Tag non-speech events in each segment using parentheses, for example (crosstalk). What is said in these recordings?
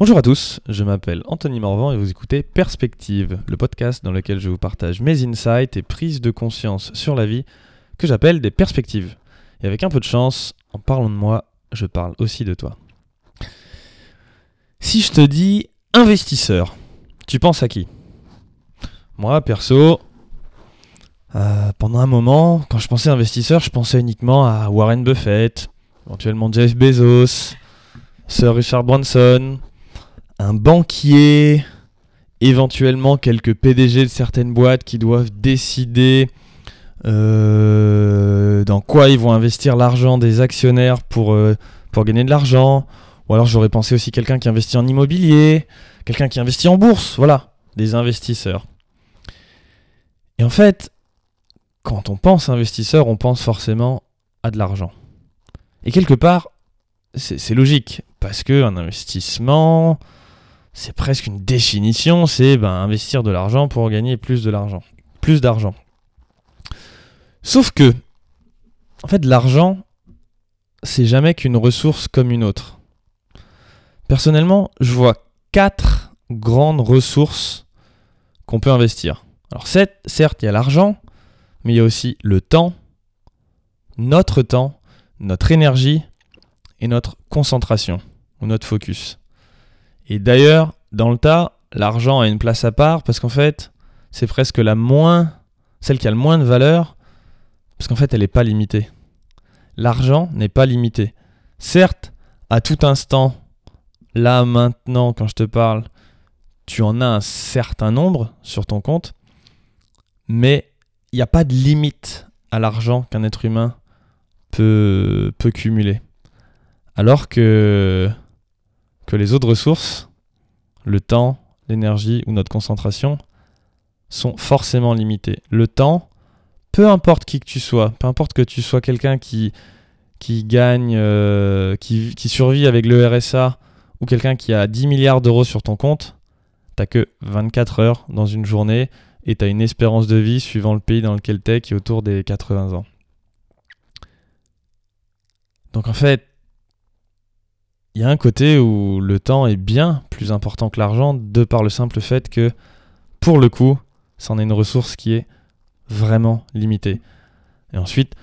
Bonjour à tous, je m'appelle Anthony Morvan et vous écoutez Perspective, le podcast dans lequel je vous partage mes insights et prises de conscience sur la vie que j'appelle des perspectives. Et avec un peu de chance, en parlant de moi, je parle aussi de toi. Si je te dis investisseur, tu penses à qui? Moi, perso, euh, pendant un moment, quand je pensais investisseur, je pensais uniquement à Warren Buffett, éventuellement Jeff Bezos, Sir Richard Branson, un banquier, éventuellement quelques PDG de certaines boîtes qui doivent décider euh, dans quoi ils vont investir l'argent des actionnaires pour, euh, pour gagner de l'argent. Ou alors j'aurais pensé aussi quelqu'un qui investit en immobilier, quelqu'un qui investit en bourse, voilà, des investisseurs. Et en fait, quand on pense investisseur, on pense forcément à de l'argent. Et quelque part, c'est logique, parce qu'un investissement, c'est presque une définition, c'est ben, investir de l'argent pour gagner plus de l'argent, plus d'argent. Sauf que, en fait, l'argent, c'est jamais qu'une ressource comme une autre. Personnellement, je vois quatre grandes ressources qu'on peut investir. Alors certes, il y a l'argent, mais il y a aussi le temps, notre temps, notre énergie et notre concentration ou notre focus. Et d'ailleurs, dans le tas, l'argent a une place à part parce qu'en fait, c'est presque la moins, celle qui a le moins de valeur, parce qu'en fait, elle n'est pas limitée. L'argent n'est pas limité. Certes, à tout instant, là maintenant, quand je te parle, tu en as un certain nombre sur ton compte, mais il n'y a pas de limite à l'argent qu'un être humain peut, peut cumuler. Alors que que les autres ressources, le temps, l'énergie ou notre concentration, sont forcément limitées. Le temps, peu importe qui que tu sois, peu importe que tu sois quelqu'un qui, qui gagne, euh, qui, qui, survit avec le RSA, ou quelqu'un qui a 10 milliards d'euros sur ton compte, t'as que 24 heures dans une journée et tu as une espérance de vie suivant le pays dans lequel tu es qui est autour des 80 ans. Donc en fait, il y a un côté où le temps est bien plus important que l'argent, de par le simple fait que, pour le coup, c'en est une ressource qui est vraiment limitée. Et ensuite,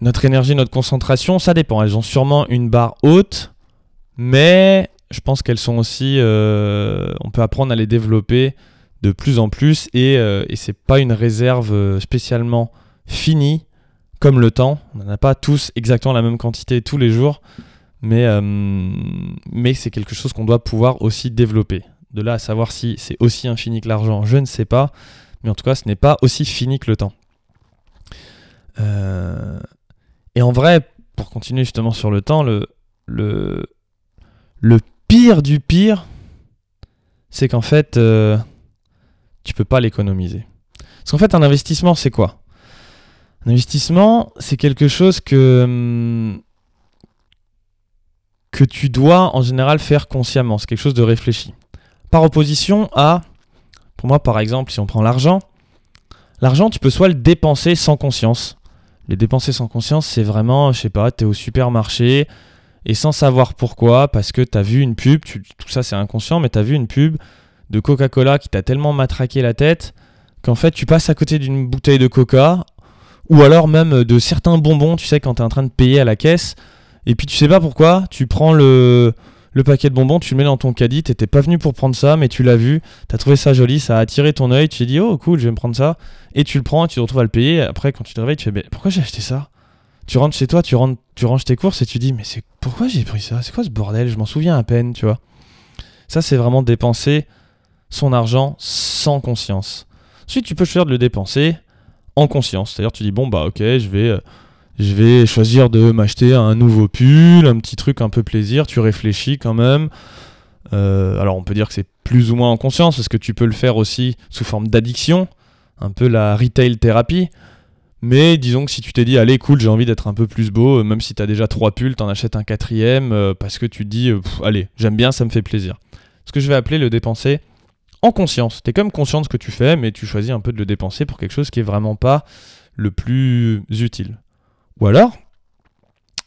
notre énergie, notre concentration, ça dépend. Elles ont sûrement une barre haute, mais je pense qu'elles sont aussi. Euh, on peut apprendre à les développer de plus en plus et, euh, et c'est pas une réserve euh, spécialement finie comme le temps. On n'en a pas tous exactement la même quantité tous les jours mais, euh, mais c'est quelque chose qu'on doit pouvoir aussi développer. De là à savoir si c'est aussi infini que l'argent, je ne sais pas, mais en tout cas, ce n'est pas aussi fini que le temps. Euh, et en vrai, pour continuer justement sur le temps, le, le, le pire du pire, c'est qu'en fait, euh, tu peux pas l'économiser. Parce qu'en fait, un investissement, c'est quoi? Un investissement, c'est quelque chose que hum, que tu dois en général faire consciemment. C'est quelque chose de réfléchi. Par opposition à, pour moi par exemple, si on prend l'argent, l'argent tu peux soit le dépenser sans conscience. Les dépenser sans conscience, c'est vraiment, je sais pas, tu es au supermarché et sans savoir pourquoi, parce que tu as vu une pub, tout ça c'est inconscient, mais tu as vu une pub de Coca-Cola qui t'a tellement matraqué la tête qu'en fait tu passes à côté d'une bouteille de Coca ou alors même de certains bonbons, tu sais, quand tu es en train de payer à la caisse et puis tu sais pas pourquoi, tu prends le, le paquet de bonbons, tu le mets dans ton caddie, t'étais pas venu pour prendre ça, mais tu l'as vu, t'as trouvé ça joli, ça a attiré ton œil, tu t'es dit oh cool, je vais me prendre ça, et tu le prends, tu te retrouves à le payer, après quand tu te réveilles, tu fais mais pourquoi j'ai acheté ça? Tu rentres chez toi, tu ranges tes courses et tu dis mais c'est pourquoi j'ai pris ça? C'est quoi ce bordel? Je m'en souviens à peine, tu vois. Ça c'est vraiment dépenser son argent sans conscience. Ensuite tu peux choisir de le dépenser en conscience, c'est-à-dire tu dis bon bah ok je vais... Euh, je vais choisir de m'acheter un nouveau pull, un petit truc un peu plaisir, tu réfléchis quand même. Euh, alors on peut dire que c'est plus ou moins en conscience, parce que tu peux le faire aussi sous forme d'addiction, un peu la retail thérapie. Mais disons que si tu t'es dit, allez, cool, j'ai envie d'être un peu plus beau, euh, même si tu as déjà trois pulls, t'en achètes un quatrième, euh, parce que tu te dis, allez, j'aime bien, ça me fait plaisir. Ce que je vais appeler le dépenser en conscience. Tu es comme conscient de ce que tu fais, mais tu choisis un peu de le dépenser pour quelque chose qui est vraiment pas le plus utile. Ou alors,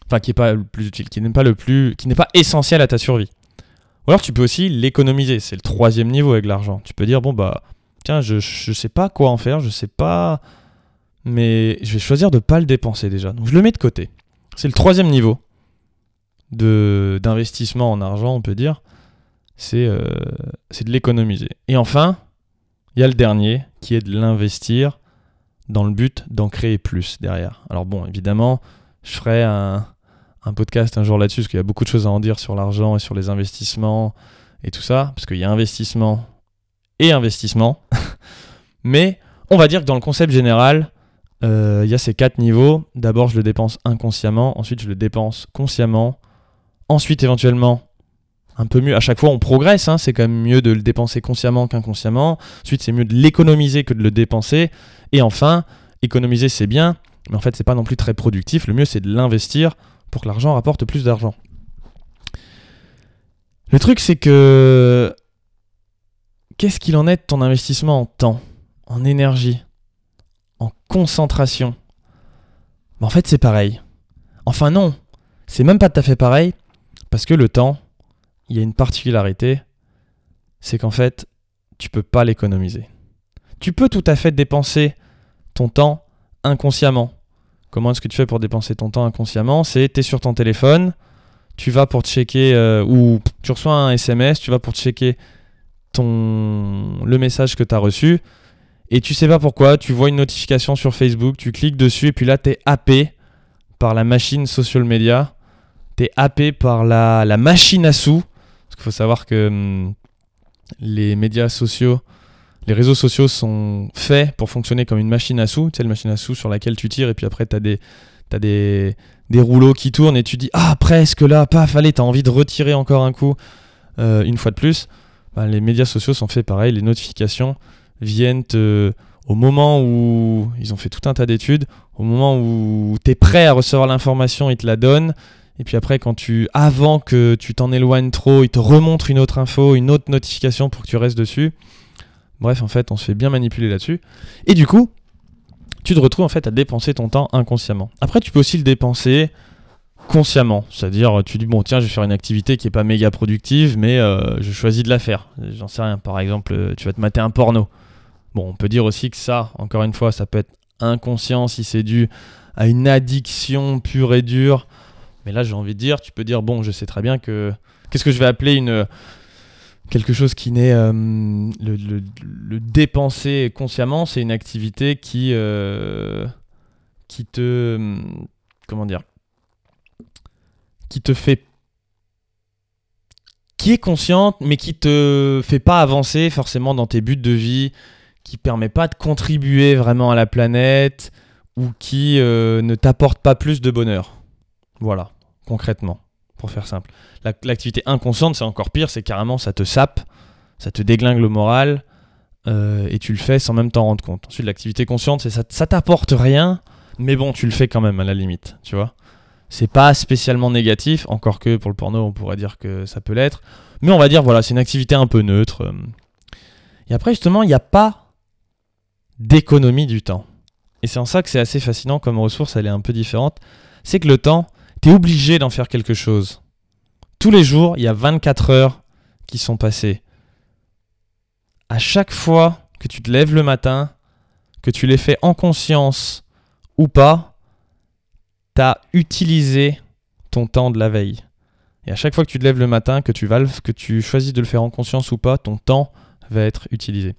enfin qui est pas le plus utile, qui n'est pas le plus, qui n'est pas essentiel à ta survie. Ou alors tu peux aussi l'économiser. C'est le troisième niveau avec l'argent. Tu peux dire, bon, bah, tiens, je, je sais pas quoi en faire, je sais pas. Mais je vais choisir de pas le dépenser déjà. Donc je le mets de côté. C'est le troisième niveau d'investissement en argent, on peut dire. C'est euh, c'est de l'économiser. Et enfin, il y a le dernier qui est de l'investir dans le but d'en créer plus derrière. Alors bon, évidemment, je ferai un, podcast un jour là-dessus, parce qu'il y a beaucoup de choses à en dire sur l'argent et sur les investissements et tout ça, parce qu'il y a investissement et investissement. (laughs) Mais on va dire que dans le concept général, euh, il y a ces quatre niveaux. D'abord, je le dépense inconsciemment, ensuite, je le dépense consciemment, ensuite, éventuellement, un peu mieux. À chaque fois, on progresse. Hein. c'est quand même mieux de le dépenser consciemment qu'inconsciemment. Ensuite, c'est mieux de l'économiser que de le dépenser. Et enfin, économiser, c'est bien, mais en fait, c'est pas non plus très productif. Le mieux, c'est de l'investir pour que l'argent rapporte plus d'argent. Le truc, c'est que. Qu'est-ce qu'il en est de ton investissement en temps, en énergie, en concentration? En fait, c'est pareil. Enfin, non, c'est même pas tout à fait pareil, parce que le temps, il y a une particularité, c'est qu'en fait, tu peux pas l'économiser. Tu peux tout à fait dépenser ton temps inconsciemment. Comment est-ce que tu fais pour dépenser ton temps inconsciemment? C'est tu es sur ton téléphone, tu vas pour checker, euh, ou tu reçois un SMS, tu vas pour checker ton, le message que tu as reçu, et tu sais pas pourquoi, tu vois une notification sur Facebook, tu cliques dessus, et puis là, tu es happé par la machine social media, tu es happé par la, la machine à sous, qu'il faut savoir que hum, les médias sociaux, les réseaux sociaux sont faits pour fonctionner comme une machine à sous, tu sais, une machine à sous sur laquelle tu tires et puis après tu as des, des, des rouleaux qui tournent et tu dis ah presque là, paf, allez, tu as envie de retirer encore un coup euh, une fois de plus. Bah, les médias sociaux sont faits pareil, les notifications viennent au moment où ils ont fait tout un tas d'études, au moment où tu es prêt à recevoir l'information, ils te la donnent. Et puis après, quand tu, avant que tu t'en éloignes trop, ils te remontrent une autre info, une autre notification pour que tu restes dessus. Bref, en fait, on se fait bien manipuler là-dessus. Et du coup, tu te retrouves en fait à dépenser ton temps inconsciemment. Après, tu peux aussi le dépenser consciemment, c'est-à-dire tu dis bon tiens je vais faire une activité qui est pas méga productive mais euh, je choisis de la faire. J'en sais rien. Par exemple, euh, tu vas te mater un porno. Bon, on peut dire aussi que ça, encore une fois, ça peut être inconscient si c'est dû à une addiction pure et dure. Mais là, j'ai envie de dire, tu peux dire bon, je sais très bien que qu'est-ce que je vais appeler une quelque chose qui n'est euh, le, dépenser consciemment, c'est une activité qui euh, qui te comment dire qui te fait qui est consciente mais qui te fait pas avancer forcément dans tes buts de vie, qui permet pas de contribuer vraiment à la planète ou qui euh, ne t'apporte pas plus de bonheur. Voilà, concrètement pour faire simple. L'activité inconsciente, c'est encore pire, c'est carrément ça te sape, ça te déglingue le moral, euh, et tu le fais sans même t'en rendre compte. Ensuite, l'activité consciente, c'est ça, ça t'apporte rien, mais bon, tu le fais quand même à la limite, tu vois. C'est pas spécialement négatif, encore que pour le porno, on pourrait dire que ça peut l'être, mais on va dire, voilà, c'est une activité un peu neutre. Et après, justement, il n'y a pas d'économie du temps. Et c'est en ça que c'est assez fascinant comme ressource, elle est un peu différente. C'est que le temps, tu es obligé d'en faire quelque chose. Tous les jours, il y a 24 heures qui sont passées. À chaque fois que tu te lèves le matin, que tu les fais en conscience ou pas, tu as utilisé ton temps de la veille. Et à chaque fois que tu te lèves le matin, que tu, vas que choisis de le faire en conscience ou pas, ton temps va être utilisé.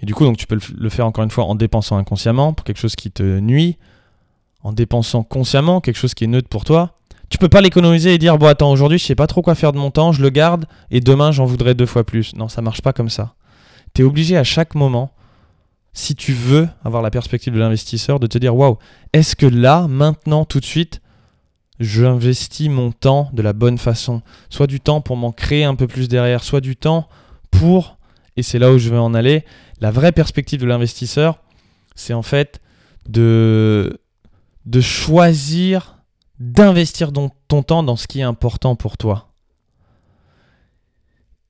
Et du coup, donc, tu peux le faire encore une fois en dépensant inconsciemment pour quelque chose qui te nuit, en dépensant consciemment quelque chose qui est neutre pour toi, tu peux pas l'économiser et dire bon attends aujourd'hui je sais pas trop quoi faire de mon temps, je le garde et demain j'en voudrais deux fois plus. Non, ça marche pas comme ça. Tu es obligé à chaque moment si tu veux avoir la perspective de l'investisseur de te dire waouh, est-ce que là maintenant tout de suite j'investis mon temps de la bonne façon, soit du temps pour m'en créer un peu plus derrière, soit du temps pour et c'est là où je veux en aller, la vraie perspective de l'investisseur, c'est en fait de de choisir d'investir ton temps dans ce qui est important pour toi.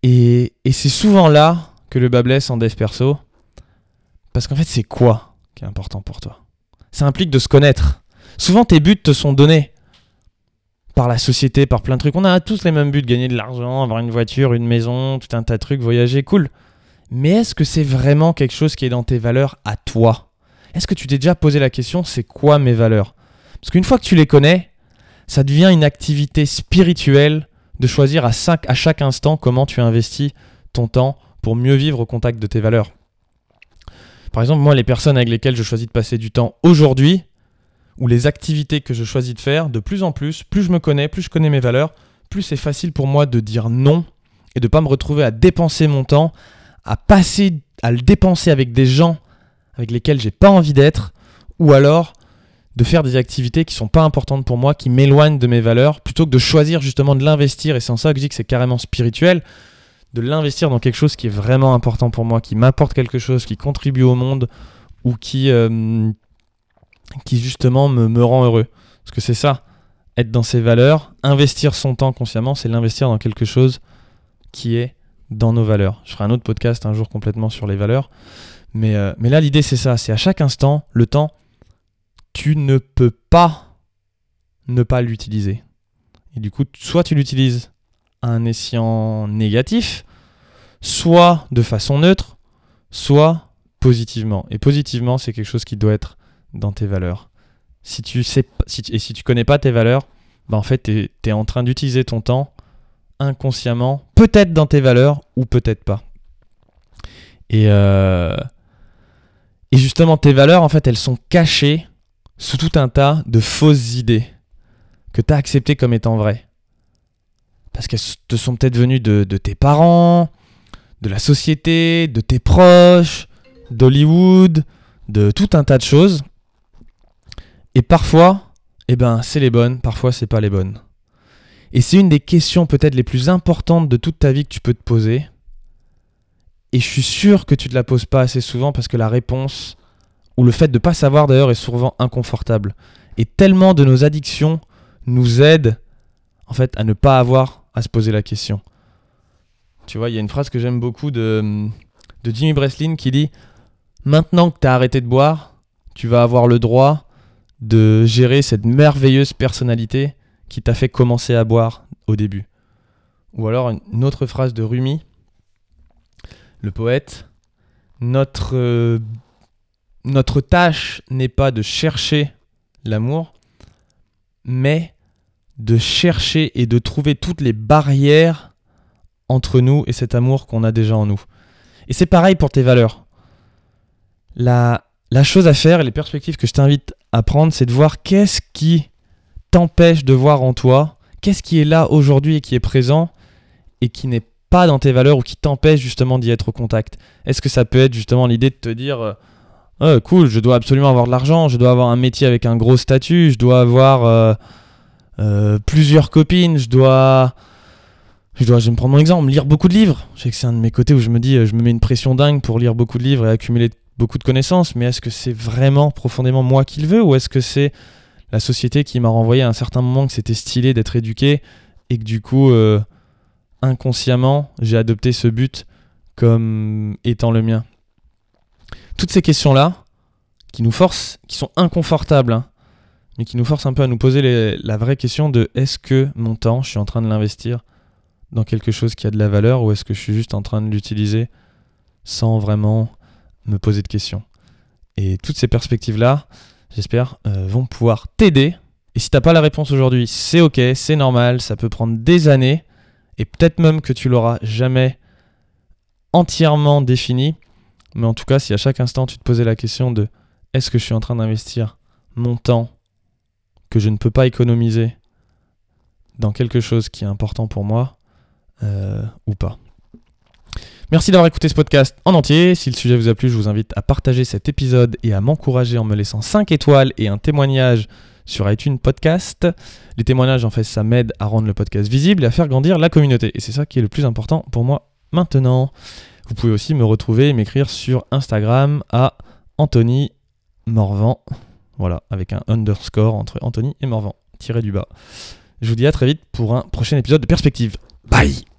Et, c'est souvent là que le bas blesse en dev perso. Parce qu'en fait, c'est quoi qui est important pour toi? Ça implique de se connaître. Souvent, tes buts te sont donnés par la société, par plein de trucs. On a tous les mêmes buts, gagner de l'argent, avoir une voiture, une maison, tout un tas de trucs, voyager, cool. Mais est-ce que c'est vraiment quelque chose qui est dans tes valeurs à toi? Est-ce que tu t'es déjà posé la question, c'est quoi mes valeurs? Parce qu'une fois que tu les connais, ça devient une activité spirituelle de choisir à, chaque instant comment tu investis ton temps pour mieux vivre au contact de tes valeurs. Par exemple, moi, les personnes avec lesquelles je choisis de passer du temps aujourd'hui, ou les activités que je choisis de faire, de plus en plus, plus je me connais, plus je connais mes valeurs, plus c'est facile pour moi de dire non et de ne pas me retrouver à dépenser mon temps, à passer, à le dépenser avec des gens avec lesquels j'ai pas envie d'être, ou alors de faire des activités qui sont pas importantes pour moi, qui m'éloignent de mes valeurs, plutôt que de choisir justement de l'investir, et c'est en ça que je dis que c'est carrément spirituel, de l'investir dans quelque chose qui est vraiment important pour moi, qui m'apporte quelque chose, qui contribue au monde ou qui, euh, qui justement me, me rend heureux. Parce que c'est ça, être dans ses valeurs, investir son temps consciemment, c'est l'investir dans quelque chose qui est dans nos valeurs. Je ferai un autre podcast un jour complètement sur les valeurs. Mais, euh, mais là, l'idée, c'est ça. C'est à chaque instant, le temps, tu ne peux pas ne pas l'utiliser. Et du coup, soit tu l'utilises un escient négatif, soit de façon neutre, soit positivement. Et positivement, c'est quelque chose qui doit être dans tes valeurs. Si tu sais si et si tu connais pas tes valeurs, bah en fait, tu es, en train d'utiliser ton temps inconsciemment, peut-être dans tes valeurs ou peut-être pas. Et, euh, et justement, tes valeurs, en fait, elles sont cachées sous tout un tas de fausses idées que tu as acceptées comme étant vraies parce qu'elles te sont peut-être venues de, tes parents, de la société, de tes proches, d'Hollywood, de tout un tas de choses. Et parfois, eh ben, c'est les bonnes, parfois c'est pas les bonnes. Et c'est une des questions peut-être les plus importantes de toute ta vie que tu peux te poser. Et je suis sûr que tu ne te la poses pas assez souvent parce que la réponse, ou le fait de ne pas savoir d'ailleurs, est souvent inconfortable. Et tellement de nos addictions nous aident en fait à ne pas avoir à se poser la question. Tu vois, il y a une phrase que j'aime beaucoup de, de Jimmy Breslin qui dit Maintenant que tu as arrêté de boire, tu vas avoir le droit de gérer cette merveilleuse personnalité qui t'a fait commencer à boire au début. Ou alors une autre phrase de Rumi, le poète Notre, euh, notre tâche n'est pas de chercher l'amour, mais de chercher et de trouver toutes les barrières entre nous et cet amour qu'on a déjà en nous. Et c'est pareil pour tes valeurs. La, la chose à faire et les perspectives que je t'invite à prendre, c'est de voir qu'est-ce qui t'empêche de voir en toi, qu'est-ce qui est là aujourd'hui et qui est présent et qui n'est pas dans tes valeurs ou qui t'empêche justement d'y être au contact. Est-ce que ça peut être justement l'idée de te dire euh, oh, cool, je dois absolument avoir de l'argent, je dois avoir un métier avec un gros statut, je dois avoir euh, euh, plusieurs copines, je dois. Je dois, je vais me prendre mon exemple, lire beaucoup de livres. Je sais que c'est un de mes côtés où je me dis, je me mets une pression dingue pour lire beaucoup de livres et accumuler beaucoup de connaissances, mais est-ce que c'est vraiment profondément moi qui le veux ou est-ce que c'est la société qui m'a renvoyé à un certain moment que c'était stylé d'être éduqué et que du coup, inconsciemment, j'ai adopté ce but comme étant le mien Toutes ces questions-là, qui nous forcent, qui sont inconfortables, hein, mais qui nous force un peu à nous poser la vraie question de est-ce que mon temps, je suis en train de l'investir dans quelque chose qui a de la valeur ou est-ce que je suis juste en train de l'utiliser sans vraiment me poser de questions. Et toutes ces perspectives-là, j'espère, euh, vont pouvoir t'aider. Et si t'as pas la réponse aujourd'hui, c'est ok, c'est normal, ça peut prendre des années, et peut-être même que tu l'auras jamais entièrement défini. Mais en tout cas, si à chaque instant tu te posais la question de est-ce que je suis en train d'investir mon temps que je ne peux pas économiser dans quelque chose qui est important pour moi euh, ou pas? Merci d'avoir écouté ce podcast en entier. Si le sujet vous a plu, je vous invite à partager cet épisode et à m'encourager en me laissant 5 étoiles et un témoignage sur iTunes Podcast. Les témoignages, en fait, ça m'aide à rendre le podcast visible et à faire grandir la communauté. Et c'est ça qui est le plus important pour moi maintenant. Vous pouvez aussi me retrouver et m'écrire sur Instagram à Anthony Morvan. Voilà, avec un underscore entre Anthony et Morvan, tiré du bas. Je vous dis à très vite pour un prochain épisode de Perspective. Bye